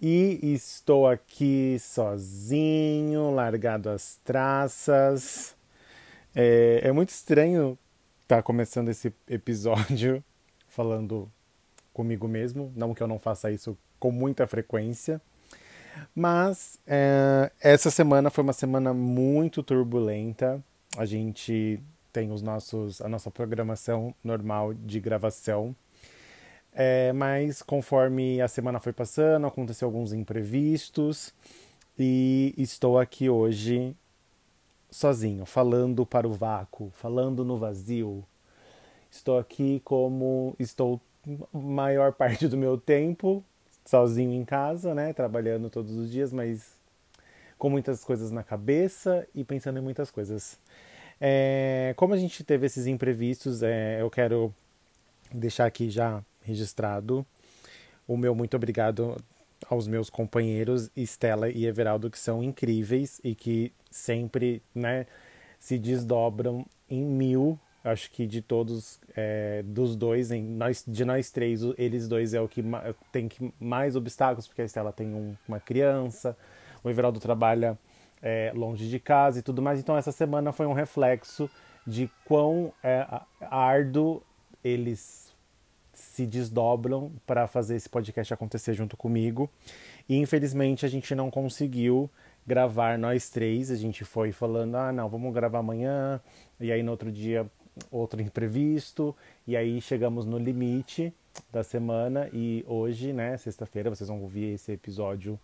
E estou aqui sozinho, largado as traças. É, é muito estranho estar tá começando esse episódio falando comigo mesmo. Não que eu não faça isso com muita frequência. Mas é, essa semana foi uma semana muito turbulenta. A gente tem os nossos, a nossa programação normal de gravação. É, mas conforme a semana foi passando, aconteceu alguns imprevistos e estou aqui hoje sozinho, falando para o vácuo, falando no vazio. Estou aqui como estou maior parte do meu tempo sozinho em casa, né, trabalhando todos os dias, mas com muitas coisas na cabeça e pensando em muitas coisas. É, como a gente teve esses imprevistos, é, eu quero deixar aqui já registrado o meu muito obrigado aos meus companheiros Estela e Everaldo que são incríveis e que sempre, né, se desdobram em mil acho que de todos, é, dos dois, em, nós, de nós três, eles dois é o que tem que mais obstáculos, porque a Estela tem um, uma criança, o Everaldo trabalha é, longe de casa e tudo mais. Então essa semana foi um reflexo de quão é, árduo eles se desdobram para fazer esse podcast acontecer junto comigo. E infelizmente a gente não conseguiu gravar nós três. A gente foi falando, ah, não, vamos gravar amanhã. E aí no outro dia outro imprevisto, e aí chegamos no limite da semana e hoje, né, sexta-feira, vocês vão ouvir esse episódio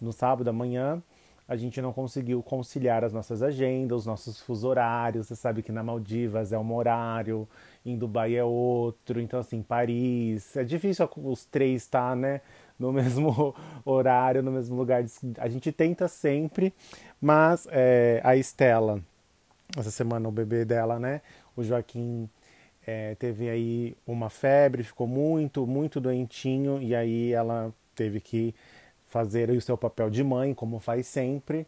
no sábado amanhã. A gente não conseguiu conciliar as nossas agendas, os nossos fuso horários. Você sabe que na Maldivas é um horário, em Dubai é outro, então assim, Paris. É difícil os três estar, né, no mesmo horário, no mesmo lugar. A gente tenta sempre, mas é, a Estela essa semana o bebê dela, né? O Joaquim é, teve aí uma febre, ficou muito, muito doentinho e aí ela teve que fazer o seu papel de mãe, como faz sempre.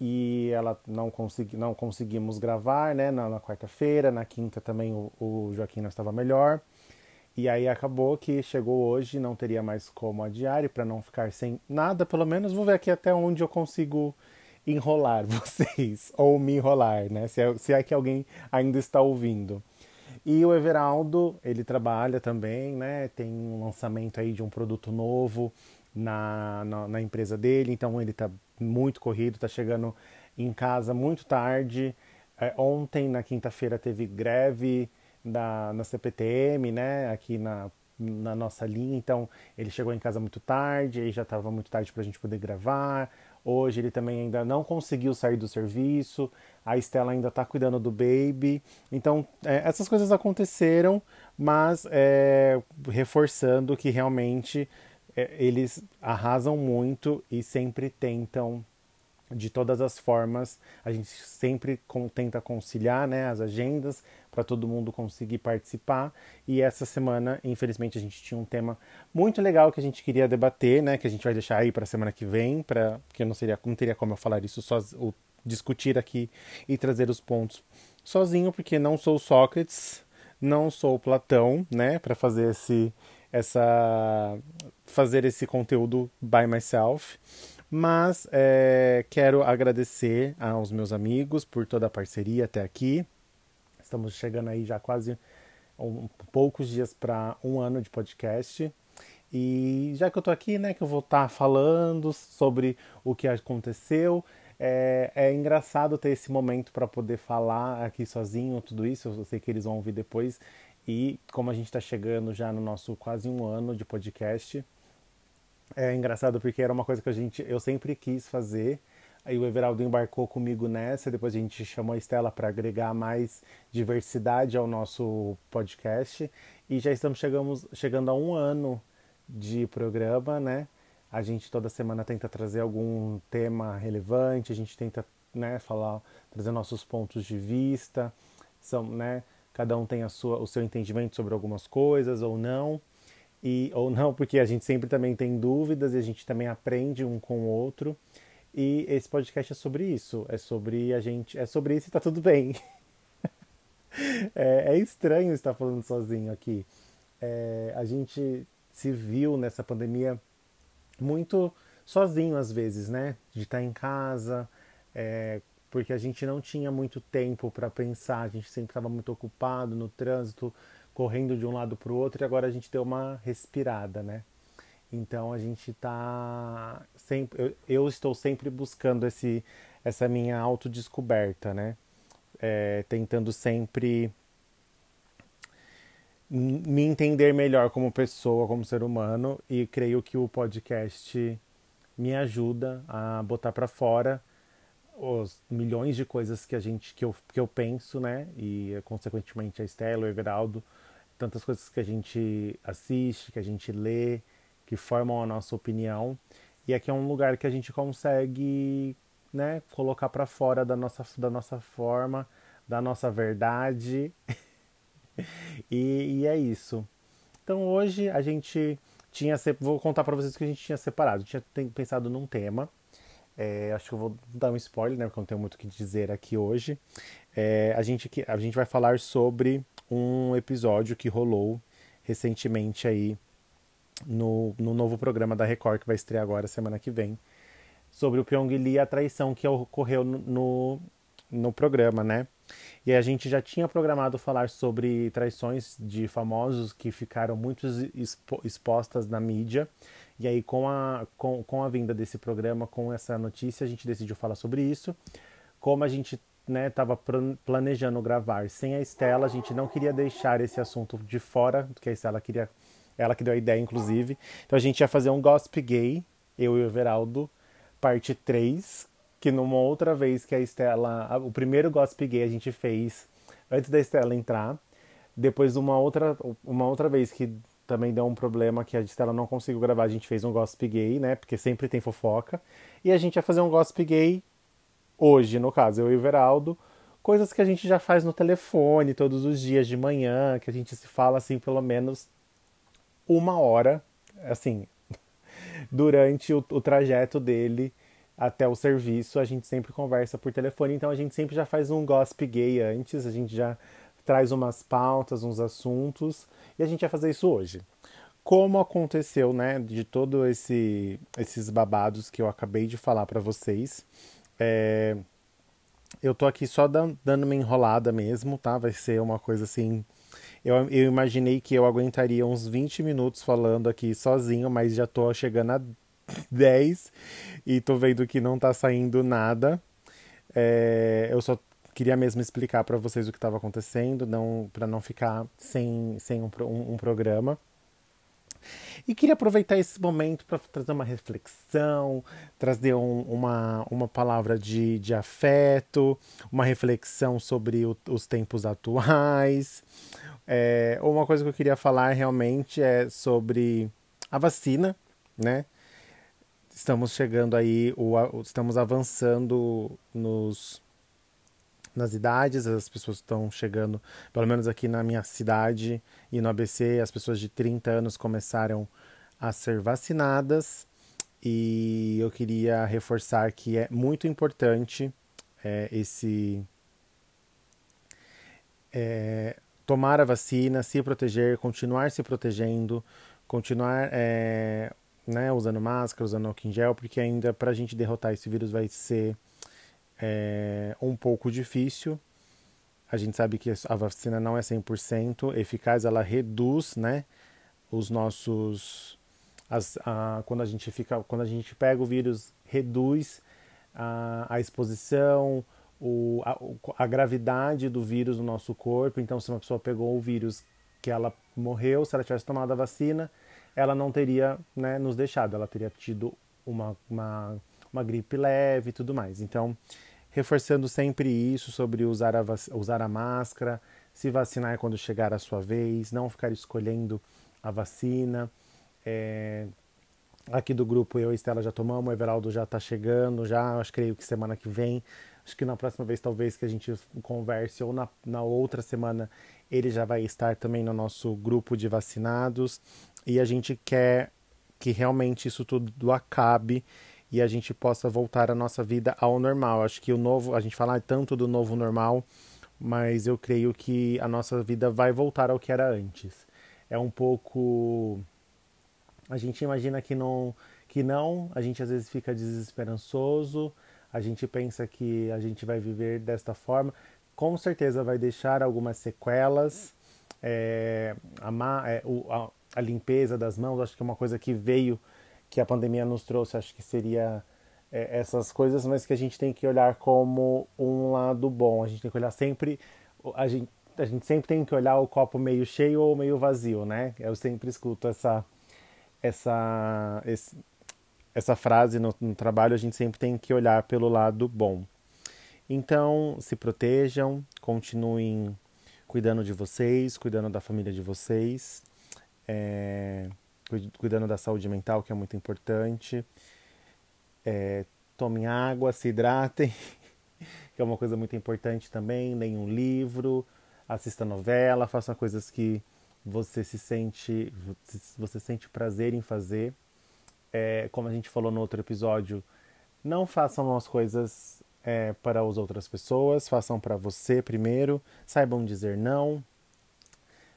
E ela não, consegui, não conseguimos gravar, né? Na, na quarta-feira, na quinta também o, o Joaquim não estava melhor. E aí acabou que chegou hoje, não teria mais como adiar, e para não ficar sem nada, pelo menos vou ver aqui até onde eu consigo enrolar vocês, ou me enrolar, né? Se é, se é que alguém ainda está ouvindo. E o Everaldo, ele trabalha também, né? Tem um lançamento aí de um produto novo na, na, na empresa dele, então ele está muito corrido, está chegando em casa muito tarde. É, ontem, na quinta-feira, teve greve da, na CPTM, né? Aqui na, na nossa linha, então ele chegou em casa muito tarde, aí já estava muito tarde para a gente poder gravar. Hoje ele também ainda não conseguiu sair do serviço, a Estela ainda está cuidando do baby. Então, é, essas coisas aconteceram, mas é, reforçando que realmente eles arrasam muito e sempre tentam de todas as formas. A gente sempre com, tenta conciliar né, as agendas para todo mundo conseguir participar. E essa semana, infelizmente, a gente tinha um tema muito legal que a gente queria debater, né, que a gente vai deixar aí para a semana que vem, para porque não seria não teria como eu falar isso só o, discutir aqui e trazer os pontos sozinho, porque não sou Sócrates, não sou Platão, né, para fazer esse essa fazer esse conteúdo by myself. Mas é, quero agradecer aos meus amigos por toda a parceria até aqui. Estamos chegando aí já quase um, poucos dias para um ano de podcast. E já que eu tô aqui, né, que eu vou estar tá falando sobre o que aconteceu, é, é engraçado ter esse momento para poder falar aqui sozinho tudo isso. Eu sei que eles vão ouvir depois. E como a gente está chegando já no nosso quase um ano de podcast, é engraçado porque era uma coisa que a gente, eu sempre quis fazer. Aí o Everaldo embarcou comigo nessa, depois a gente chamou a Estela para agregar mais diversidade ao nosso podcast. E já estamos chegamos, chegando a um ano de programa, né? A gente toda semana tenta trazer algum tema relevante, a gente tenta, né, falar, trazer nossos pontos de vista, são, né, cada um tem a sua, o seu entendimento sobre algumas coisas ou não. E ou não, porque a gente sempre também tem dúvidas e a gente também aprende um com o outro. E esse podcast é sobre isso, é sobre a gente, é sobre isso e tá tudo bem. é, é, estranho estar falando sozinho aqui. É, a gente se viu nessa pandemia muito sozinho às vezes, né? De estar em casa, é, porque a gente não tinha muito tempo para pensar, a gente sempre estava muito ocupado no trânsito, correndo de um lado para o outro, e agora a gente deu uma respirada, né? Então a gente está sempre, eu, eu, estou sempre buscando esse, essa minha autodescoberta, né? É, tentando sempre me entender melhor como pessoa, como ser humano, e creio que o podcast me ajuda a botar para fora os milhões de coisas que a gente que eu, que eu penso, né? E consequentemente a Estela, o Everaldo, tantas coisas que a gente assiste, que a gente lê, que formam a nossa opinião. E aqui é um lugar que a gente consegue, né, colocar para fora da nossa da nossa forma, da nossa verdade e, e, é isso. Então hoje a gente tinha. Vou contar para vocês que a gente tinha separado. Tinha pensado num tema. É, acho que eu vou dar um spoiler, né? Porque eu não tenho muito o que dizer aqui hoje. É, a, gente, a gente vai falar sobre um episódio que rolou recentemente aí no, no novo programa da Record, que vai estrear agora semana que vem, sobre o Pyong Lee e a traição que ocorreu no, no, no programa, né? E a gente já tinha programado falar sobre traições de famosos que ficaram muito expostas na mídia. E aí, com a, com, com a vinda desse programa, com essa notícia, a gente decidiu falar sobre isso. Como a gente estava né, planejando gravar sem a Estela, a gente não queria deixar esse assunto de fora, porque a Estela queria. Ela que deu a ideia, inclusive. Então a gente ia fazer um gossip gay, eu e o Everaldo, parte 3, que numa outra vez que a Estela. O primeiro gossip gay a gente fez antes da Estela entrar. Depois, uma outra, uma outra vez que também deu um problema que a Estela não conseguiu gravar, a gente fez um gossip gay, né? Porque sempre tem fofoca. E a gente ia fazer um gossip gay hoje, no caso, eu e o Veraldo. Coisas que a gente já faz no telefone todos os dias de manhã, que a gente se fala assim pelo menos uma hora, assim, durante o, o trajeto dele até o serviço, a gente sempre conversa por telefone, então a gente sempre já faz um gossip gay antes, a gente já traz umas pautas, uns assuntos, e a gente vai fazer isso hoje. Como aconteceu, né, de todo esse esses babados que eu acabei de falar para vocês, é, eu tô aqui só dando, uma enrolada mesmo, tá? Vai ser uma coisa assim. Eu, eu imaginei que eu aguentaria uns 20 minutos falando aqui sozinho, mas já tô chegando a 10 e tô vendo que não tá saindo nada. É, eu só queria mesmo explicar para vocês o que estava acontecendo, não para não ficar sem, sem um, um, um programa. E queria aproveitar esse momento para trazer uma reflexão, trazer um, uma, uma palavra de, de afeto, uma reflexão sobre o, os tempos atuais. É, uma coisa que eu queria falar realmente é sobre a vacina, né? Estamos chegando aí, o, estamos avançando nos, nas idades, as pessoas estão chegando, pelo menos aqui na minha cidade e no ABC, as pessoas de 30 anos começaram a ser vacinadas. E eu queria reforçar que é muito importante é, esse é, tomar a vacina, se proteger, continuar se protegendo, continuar é, né, usando máscara, usando álcool em gel, porque ainda para a gente derrotar esse vírus vai ser é, um pouco difícil. A gente sabe que a vacina não é 100% eficaz, ela reduz né, os nossos as, a, quando a gente fica, quando a gente pega o vírus, reduz a, a exposição, o, a, a, gravidade do vírus no nosso corpo. Então, se uma pessoa pegou o vírus que ela morreu, se ela tivesse tomado a vacina, ela não teria né, nos deixado, ela teria tido uma, uma, uma gripe leve e tudo mais. Então, reforçando sempre isso sobre usar a, usar a máscara, se vacinar quando chegar a sua vez, não ficar escolhendo a vacina. É, aqui do grupo eu e Estela já tomamos, o Everaldo já está chegando, já acho creio que semana que vem Acho que na próxima vez, talvez, que a gente converse, ou na, na outra semana, ele já vai estar também no nosso grupo de vacinados. E a gente quer que realmente isso tudo acabe e a gente possa voltar a nossa vida ao normal. Acho que o novo, a gente fala tanto do novo normal, mas eu creio que a nossa vida vai voltar ao que era antes. É um pouco a gente imagina que não, que não, a gente às vezes fica desesperançoso, a gente pensa que a gente vai viver desta forma, com certeza vai deixar algumas sequelas. É, a, é, o, a, a, limpeza das mãos, acho que é uma coisa que veio, que a pandemia nos trouxe, acho que seria é, essas coisas, mas que a gente tem que olhar como um lado bom. A gente tem que olhar sempre, a gente, a gente sempre tem que olhar o copo meio cheio ou meio vazio, né? Eu sempre escuto essa, essa, esse, essa frase no, no trabalho, a gente sempre tem que olhar pelo lado bom. Então, se protejam, continuem cuidando de vocês, cuidando da família de vocês, é, cuidando da saúde mental, que é muito importante. É, tomem água, se hidratem, que é uma coisa muito importante também. Leiam um livro, assista novela, façam coisas que você se sente, você sente prazer em fazer é, como a gente falou no outro episódio, não façam as coisas é, para as outras pessoas, façam para você primeiro. Saibam dizer não,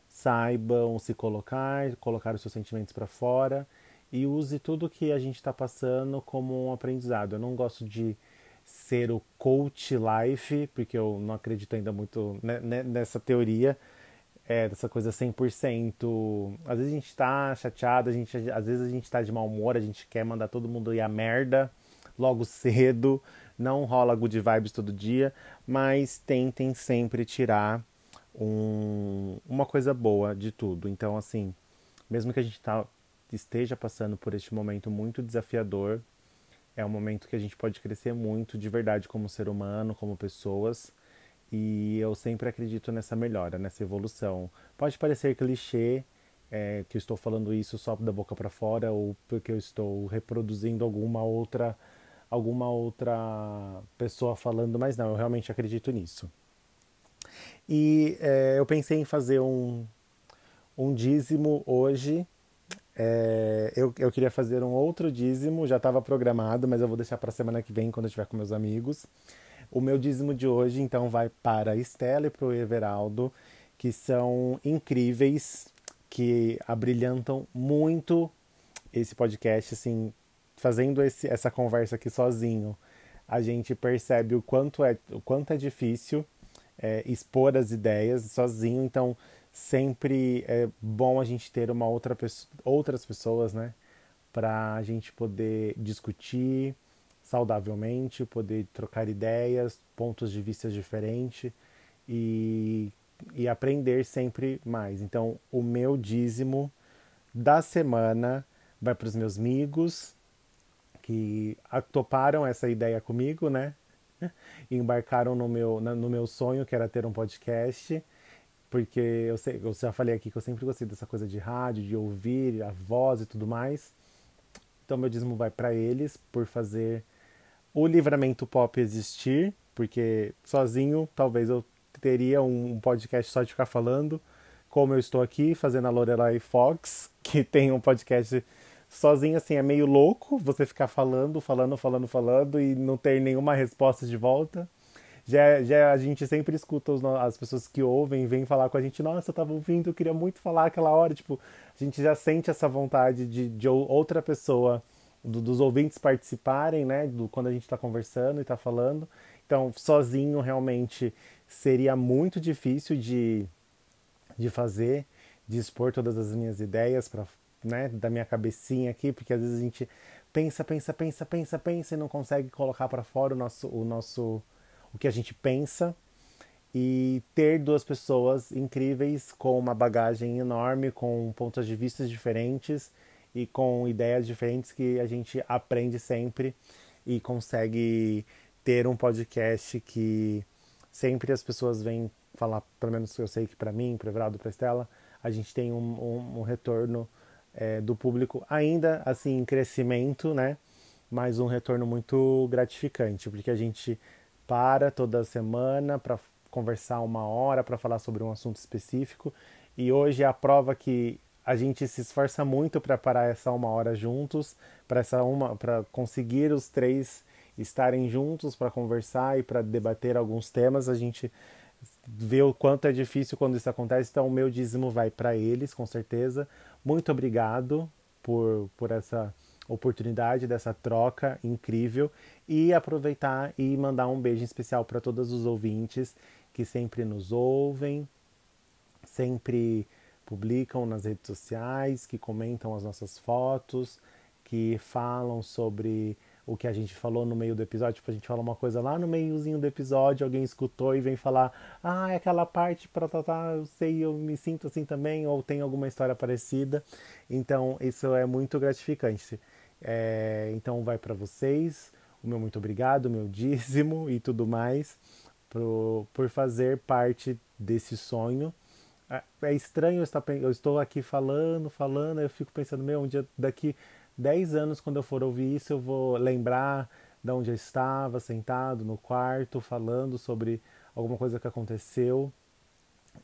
saibam se colocar, colocar os seus sentimentos para fora e use tudo que a gente está passando como um aprendizado. Eu não gosto de ser o coach life, porque eu não acredito ainda muito nessa teoria, é, dessa coisa 100%. Às vezes a gente tá chateado, a gente, às vezes a gente tá de mau humor, a gente quer mandar todo mundo ir a merda logo cedo. Não rola good vibes todo dia, mas tentem sempre tirar um, uma coisa boa de tudo. Então, assim, mesmo que a gente tá, esteja passando por este momento muito desafiador, é um momento que a gente pode crescer muito de verdade como ser humano, como pessoas e eu sempre acredito nessa melhora, nessa evolução. Pode parecer clichê é, que eu estou falando isso só da boca para fora ou porque eu estou reproduzindo alguma outra alguma outra pessoa falando, mas não, eu realmente acredito nisso. E é, eu pensei em fazer um, um dízimo hoje. É, eu, eu queria fazer um outro dízimo, já estava programado, mas eu vou deixar para semana que vem, quando eu estiver com meus amigos. O meu dízimo de hoje, então, vai para a Estela e para o Everaldo, que são incríveis, que abrilhantam muito esse podcast, assim, fazendo esse, essa conversa aqui sozinho. A gente percebe o quanto é, o quanto é difícil é, expor as ideias sozinho, então sempre é bom a gente ter uma outra outras pessoas, né, para a gente poder discutir, saudavelmente, poder trocar ideias, pontos de vista diferentes e, e aprender sempre mais. Então, o meu dízimo da semana vai para os meus amigos que toparam essa ideia comigo, né? E embarcaram no meu, no meu sonho, que era ter um podcast, porque eu, sei, eu já falei aqui que eu sempre gostei dessa coisa de rádio, de ouvir a voz e tudo mais. Então, meu dízimo vai para eles por fazer o livramento pop existir, porque sozinho talvez eu teria um podcast só de ficar falando, como eu estou aqui fazendo a Lorelai Fox, que tem um podcast sozinho assim, é meio louco você ficar falando, falando, falando, falando e não ter nenhuma resposta de volta. Já, já a gente sempre escuta os, as pessoas que ouvem, vêm falar com a gente, nossa, eu tava ouvindo, eu queria muito falar aquela hora, tipo, a gente já sente essa vontade de, de outra pessoa do, dos ouvintes participarem, né? Do, quando a gente está conversando e está falando. Então, sozinho realmente seria muito difícil de, de fazer, de expor todas as minhas ideias para né, da minha cabecinha aqui, porque às vezes a gente pensa, pensa, pensa, pensa, pensa e não consegue colocar para fora o nosso, o nosso, o que a gente pensa. E ter duas pessoas incríveis com uma bagagem enorme, com pontos de vista diferentes e com ideias diferentes que a gente aprende sempre e consegue ter um podcast que sempre as pessoas vêm falar, pelo menos eu sei que para mim, para Everaldo, para Estela, a gente tem um, um, um retorno é, do público ainda assim em crescimento, né? Mas um retorno muito gratificante, porque a gente para toda semana para conversar uma hora para falar sobre um assunto específico e hoje é a prova que a gente se esforça muito para parar essa uma hora juntos, para essa uma, para conseguir os três estarem juntos para conversar e para debater alguns temas. A gente vê o quanto é difícil quando isso acontece, então o meu dízimo vai para eles, com certeza. Muito obrigado por, por essa oportunidade dessa troca incrível e aproveitar e mandar um beijo especial para todos os ouvintes que sempre nos ouvem, sempre publicam nas redes sociais, que comentam as nossas fotos, que falam sobre o que a gente falou no meio do episódio. Tipo, a gente fala uma coisa lá no meiozinho do episódio, alguém escutou e vem falar: Ah, é aquela parte para tratar, eu sei, eu me sinto assim também, ou tem alguma história parecida. Então, isso é muito gratificante. É, então, vai para vocês. O meu muito obrigado, o meu dízimo e tudo mais, pro, por fazer parte desse sonho é, é estranho estar, eu estou aqui falando, falando, eu fico pensando, meu, um dia daqui 10 anos, quando eu for ouvir isso, eu vou lembrar de onde eu estava, sentado no quarto, falando sobre alguma coisa que aconteceu.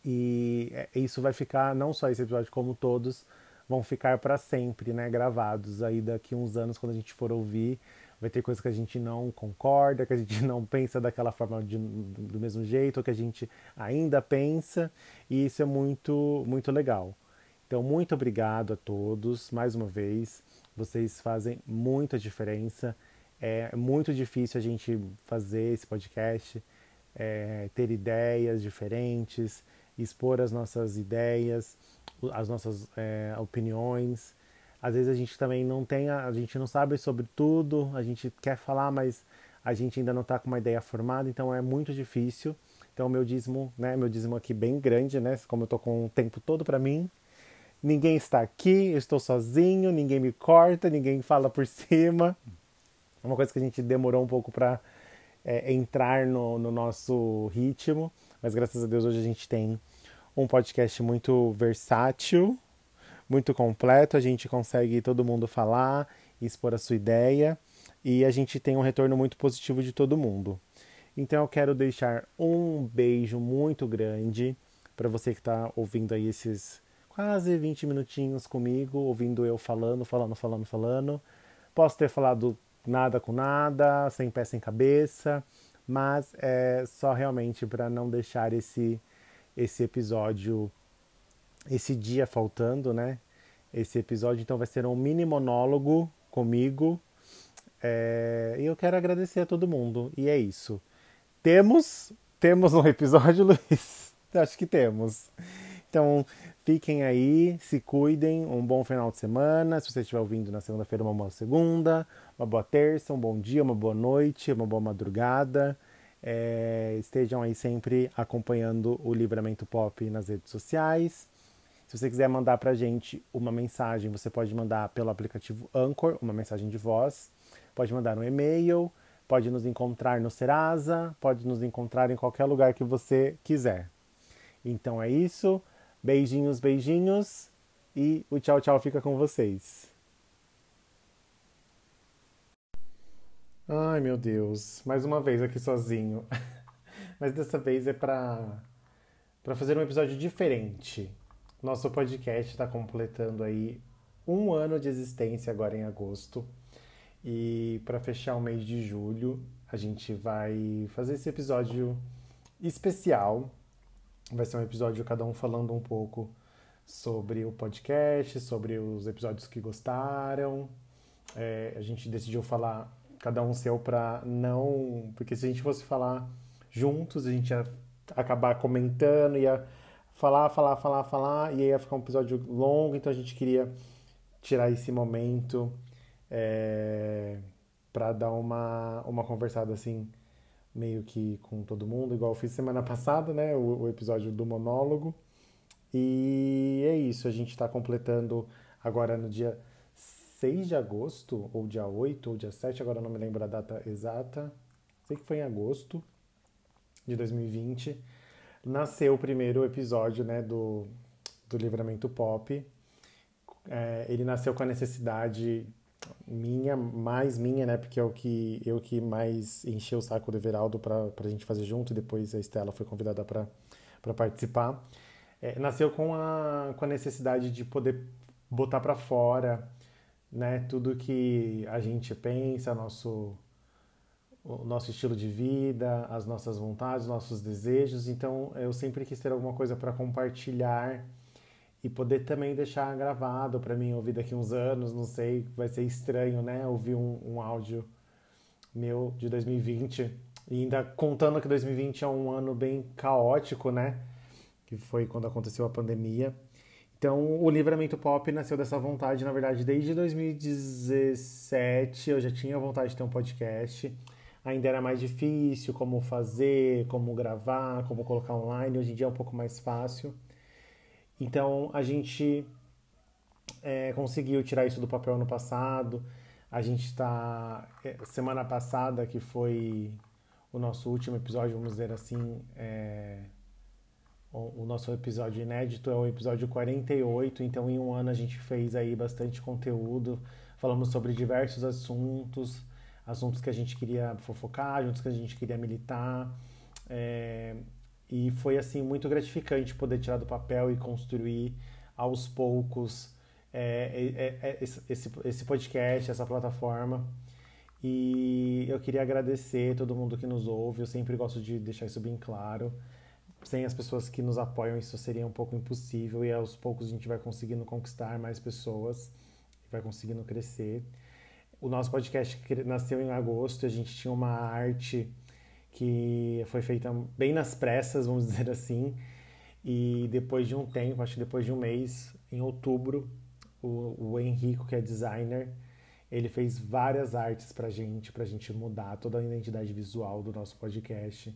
E é, isso vai ficar, não só esse episódio, como todos, vão ficar para sempre, né, gravados. Aí daqui uns anos, quando a gente for ouvir, vai ter coisas que a gente não concorda, que a gente não pensa daquela forma de, do mesmo jeito, ou que a gente ainda pensa, e isso é muito, muito legal. Então, muito obrigado a todos, mais uma vez, vocês fazem muita diferença. É muito difícil a gente fazer esse podcast, é, ter ideias diferentes, expor as nossas ideias, as nossas é, opiniões, às vezes a gente também não tem, a, gente não sabe sobre tudo, a gente quer falar, mas a gente ainda não está com uma ideia formada, então é muito difícil. Então meu dízimo, né, meu dízimo aqui bem grande, né, como eu tô com o tempo todo para mim. Ninguém está aqui, eu estou sozinho, ninguém me corta, ninguém fala por cima. É uma coisa que a gente demorou um pouco para é, entrar no, no nosso ritmo, mas graças a Deus hoje a gente tem um podcast muito versátil, muito completo, a gente consegue todo mundo falar, expor a sua ideia e a gente tem um retorno muito positivo de todo mundo. Então eu quero deixar um beijo muito grande para você que está ouvindo aí esses quase 20 minutinhos comigo, ouvindo eu falando, falando, falando, falando. Posso ter falado nada com nada, sem pé sem cabeça, mas é só realmente para não deixar esse esse episódio esse dia faltando, né? Esse episódio então vai ser um mini monólogo comigo. É, e eu quero agradecer a todo mundo. E é isso. Temos temos um episódio, Luiz? Acho que temos. Então, fiquem aí, se cuidem, um bom final de semana. Se você estiver ouvindo na segunda-feira, uma boa segunda, uma boa terça, um bom dia, uma boa noite, uma boa madrugada. É, estejam aí sempre acompanhando o Livramento Pop nas redes sociais. Se você quiser mandar para a gente uma mensagem, você pode mandar pelo aplicativo Anchor, uma mensagem de voz, pode mandar um e-mail, pode nos encontrar no Serasa, pode nos encontrar em qualquer lugar que você quiser. Então é isso. Beijinhos, beijinhos e o tchau, tchau fica com vocês. Ai meu Deus, mais uma vez aqui sozinho. Mas dessa vez é para para fazer um episódio diferente. Nosso podcast está completando aí um ano de existência agora em agosto. E para fechar o mês de julho, a gente vai fazer esse episódio especial. Vai ser um episódio cada um falando um pouco sobre o podcast, sobre os episódios que gostaram. É, a gente decidiu falar cada um seu para não. Porque se a gente fosse falar juntos, a gente ia acabar comentando, ia falar, falar, falar, falar, e aí ia ficar um episódio longo, então a gente queria tirar esse momento é, para dar uma, uma conversada assim, meio que com todo mundo, igual eu fiz semana passada, né? O, o episódio do monólogo. E é isso, a gente está completando agora no dia 6 de agosto, ou dia 8, ou dia 7, agora não me lembro a data exata. Sei que foi em agosto de 2020. Nasceu o primeiro episódio né, do, do Livramento Pop. É, ele nasceu com a necessidade minha, mais minha, né? Porque é o que eu que mais encheu o saco do Everaldo para a gente fazer junto. Depois a Estela foi convidada para participar. É, nasceu com a, com a necessidade de poder botar para fora, né? Tudo que a gente pensa, nosso o nosso estilo de vida, as nossas vontades, nossos desejos. Então, eu sempre quis ter alguma coisa para compartilhar e poder também deixar gravado para mim ouvir daqui uns anos, não sei, vai ser estranho, né? Ouvir um, um áudio meu de 2020 e ainda contando que 2020 é um ano bem caótico, né? Que foi quando aconteceu a pandemia. Então, o Livramento Pop nasceu dessa vontade, na verdade, desde 2017 eu já tinha vontade de ter um podcast. Ainda era mais difícil como fazer, como gravar, como colocar online. Hoje em dia é um pouco mais fácil. Então a gente é, conseguiu tirar isso do papel no passado. A gente está. É, semana passada, que foi o nosso último episódio, vamos dizer assim, é, o, o, nosso episódio inédito é o episódio 48, então em um ano a gente fez aí bastante conteúdo, falamos sobre diversos assuntos, assuntos que a gente queria fofocar, assuntos que a gente queria militar. É, e foi assim muito gratificante poder tirar do papel e construir aos poucos é, é, esse, esse podcast, essa plataforma. E eu queria agradecer todo mundo que nos ouve. Eu sempre gosto de deixar isso bem claro. Sem as pessoas que nos apoiam, isso seria um pouco impossível. E aos poucos a gente vai conseguindo conquistar mais pessoas, vai conseguindo crescer. O nosso podcast nasceu em agosto. A gente tinha uma arte que foi feita bem nas pressas, vamos dizer assim. E depois de um tempo, acho que depois de um mês, em outubro, o, o Henrico, que é designer, ele fez várias artes pra gente, pra gente mudar toda a identidade visual do nosso podcast.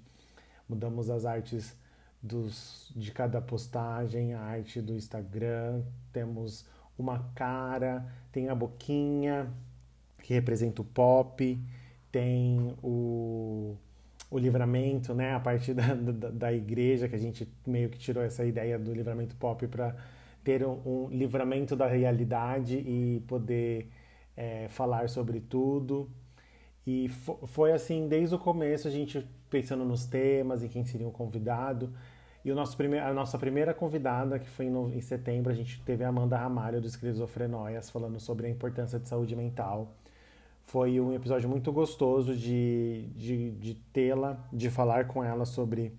Mudamos as artes dos, de cada postagem, a arte do Instagram, temos uma cara, tem a boquinha, que representa o pop, tem o, o livramento, né? A partir da, da, da, igreja, que a gente meio que tirou essa ideia do livramento pop para ter um, um, livramento da realidade e poder é, falar sobre tudo. E foi assim, desde o começo, a gente pensando nos temas e quem seria o convidado. E o nosso prime a nossa primeira convidada, que foi em, em setembro, a gente teve a Amanda Ramalho, do Esquizofrenóias, falando sobre a importância de saúde mental. Foi um episódio muito gostoso de, de, de tê-la, de falar com ela sobre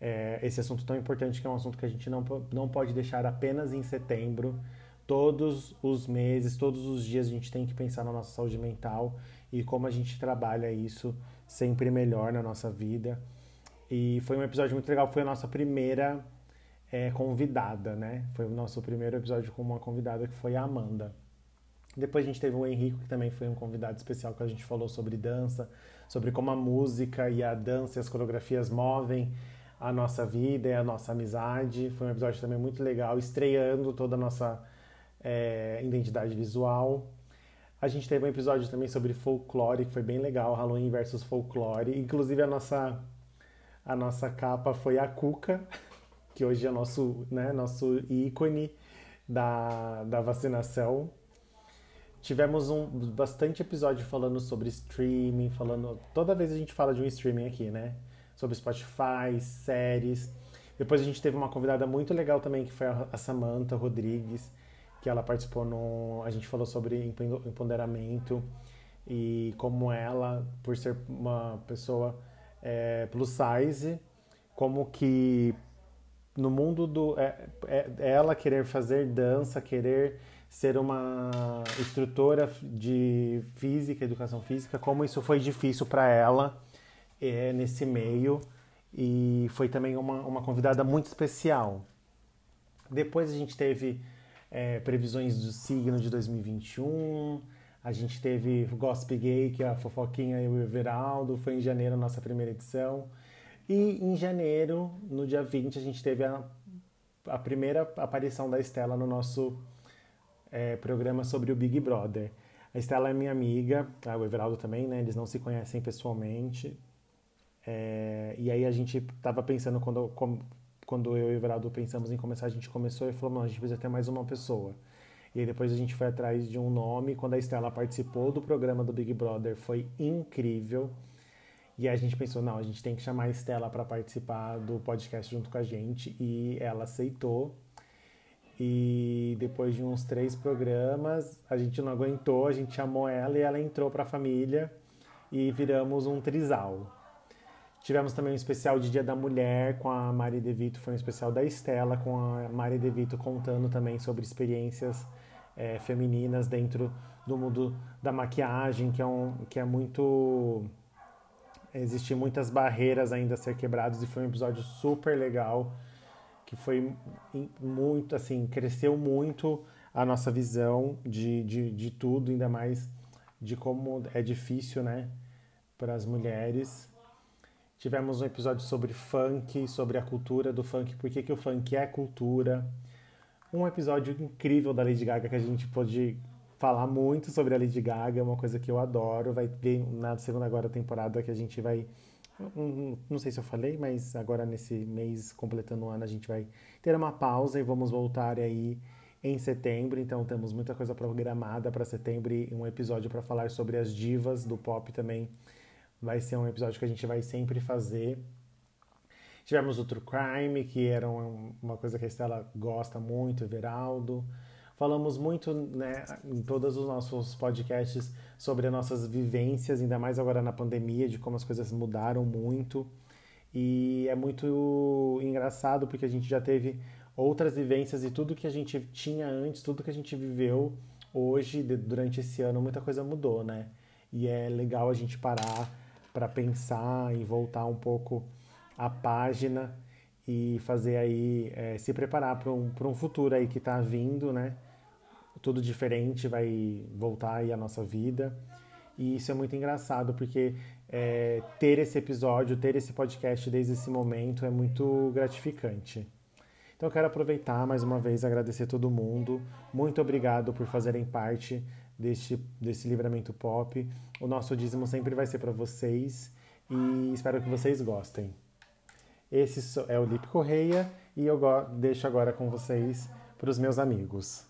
é, esse assunto tão importante, que é um assunto que a gente não, não pode deixar apenas em setembro. Todos os meses, todos os dias a gente tem que pensar na nossa saúde mental e como a gente trabalha isso sempre melhor na nossa vida. E foi um episódio muito legal, foi a nossa primeira é, convidada, né? Foi o nosso primeiro episódio com uma convidada que foi a Amanda. Depois a gente teve o Henrico, que também foi um convidado especial, que a gente falou sobre dança, sobre como a música e a dança e as coreografias movem a nossa vida e a nossa amizade. Foi um episódio também muito legal, estreando toda a nossa é, identidade visual. A gente teve um episódio também sobre folclore, que foi bem legal, Halloween versus folclore. Inclusive a nossa, a nossa capa foi a Cuca, que hoje é nosso, né, nosso ícone da, da vacinação. Tivemos um bastante episódio falando sobre streaming, falando. Toda vez a gente fala de um streaming aqui, né? Sobre Spotify, séries. Depois a gente teve uma convidada muito legal também, que foi a Samantha Rodrigues, que ela participou no. A gente falou sobre empoderamento e como ela, por ser uma pessoa é, plus size, como que no mundo do. É, é, ela querer fazer dança, querer ser uma instrutora de física, educação física, como isso foi difícil para ela é, nesse meio e foi também uma, uma convidada muito especial. Depois a gente teve é, previsões do signo de 2021. A gente teve Gossip Gay, que é a Fofoquinha e o Everaldo, foi em janeiro a nossa primeira edição. E em janeiro, no dia 20, a gente teve a, a primeira aparição da Estela no nosso é, programa sobre o Big Brother. A Estela é minha amiga, tá? o Everaldo também, né? Eles não se conhecem pessoalmente. É, e aí a gente tava pensando, quando, quando eu e o Everaldo pensamos em começar, a gente começou e falou, não, a gente precisa ter mais uma pessoa. E aí depois a gente foi atrás de um nome. Quando a Estela participou do programa do Big Brother, foi incrível. E a gente pensou, não, a gente tem que chamar a Estela para participar do podcast junto com a gente. E ela aceitou. E depois de uns três programas, a gente não aguentou, a gente chamou ela e ela entrou para a família e viramos um trisal. Tivemos também um especial de Dia da Mulher com a Mari DeVito, foi um especial da Estela, com a Mari DeVito contando também sobre experiências é, femininas dentro do mundo da maquiagem, que é, um, que é muito. Existem muitas barreiras ainda a ser quebradas e foi um episódio super legal que foi muito, assim, cresceu muito a nossa visão de, de, de tudo, ainda mais de como é difícil, né, para as mulheres. Tivemos um episódio sobre funk, sobre a cultura do funk, por que, que o funk é cultura. Um episódio incrível da Lady Gaga que a gente pôde falar muito sobre a Lady Gaga, é uma coisa que eu adoro. Vai ter na segunda agora temporada que a gente vai não sei se eu falei, mas agora nesse mês completando o ano a gente vai ter uma pausa e vamos voltar aí em setembro. Então temos muita coisa programada para setembro e um episódio para falar sobre as divas do pop também. Vai ser um episódio que a gente vai sempre fazer. Tivemos o True Crime, que era uma coisa que a Estela gosta muito, Everaldo. Falamos muito né, em todos os nossos podcasts sobre as nossas vivências, ainda mais agora na pandemia, de como as coisas mudaram muito. E é muito engraçado porque a gente já teve outras vivências e tudo que a gente tinha antes, tudo que a gente viveu hoje, durante esse ano, muita coisa mudou, né? E é legal a gente parar para pensar e voltar um pouco a página e fazer aí, é, se preparar para um, um futuro aí que está vindo, né? Tudo diferente vai voltar aí a nossa vida. E isso é muito engraçado, porque é, ter esse episódio, ter esse podcast desde esse momento é muito gratificante. Então eu quero aproveitar mais uma vez agradecer todo mundo. Muito obrigado por fazerem parte deste, desse livramento pop. O nosso dízimo sempre vai ser para vocês e espero que vocês gostem. Esse é o Lipe Correia e eu deixo agora com vocês para os meus amigos.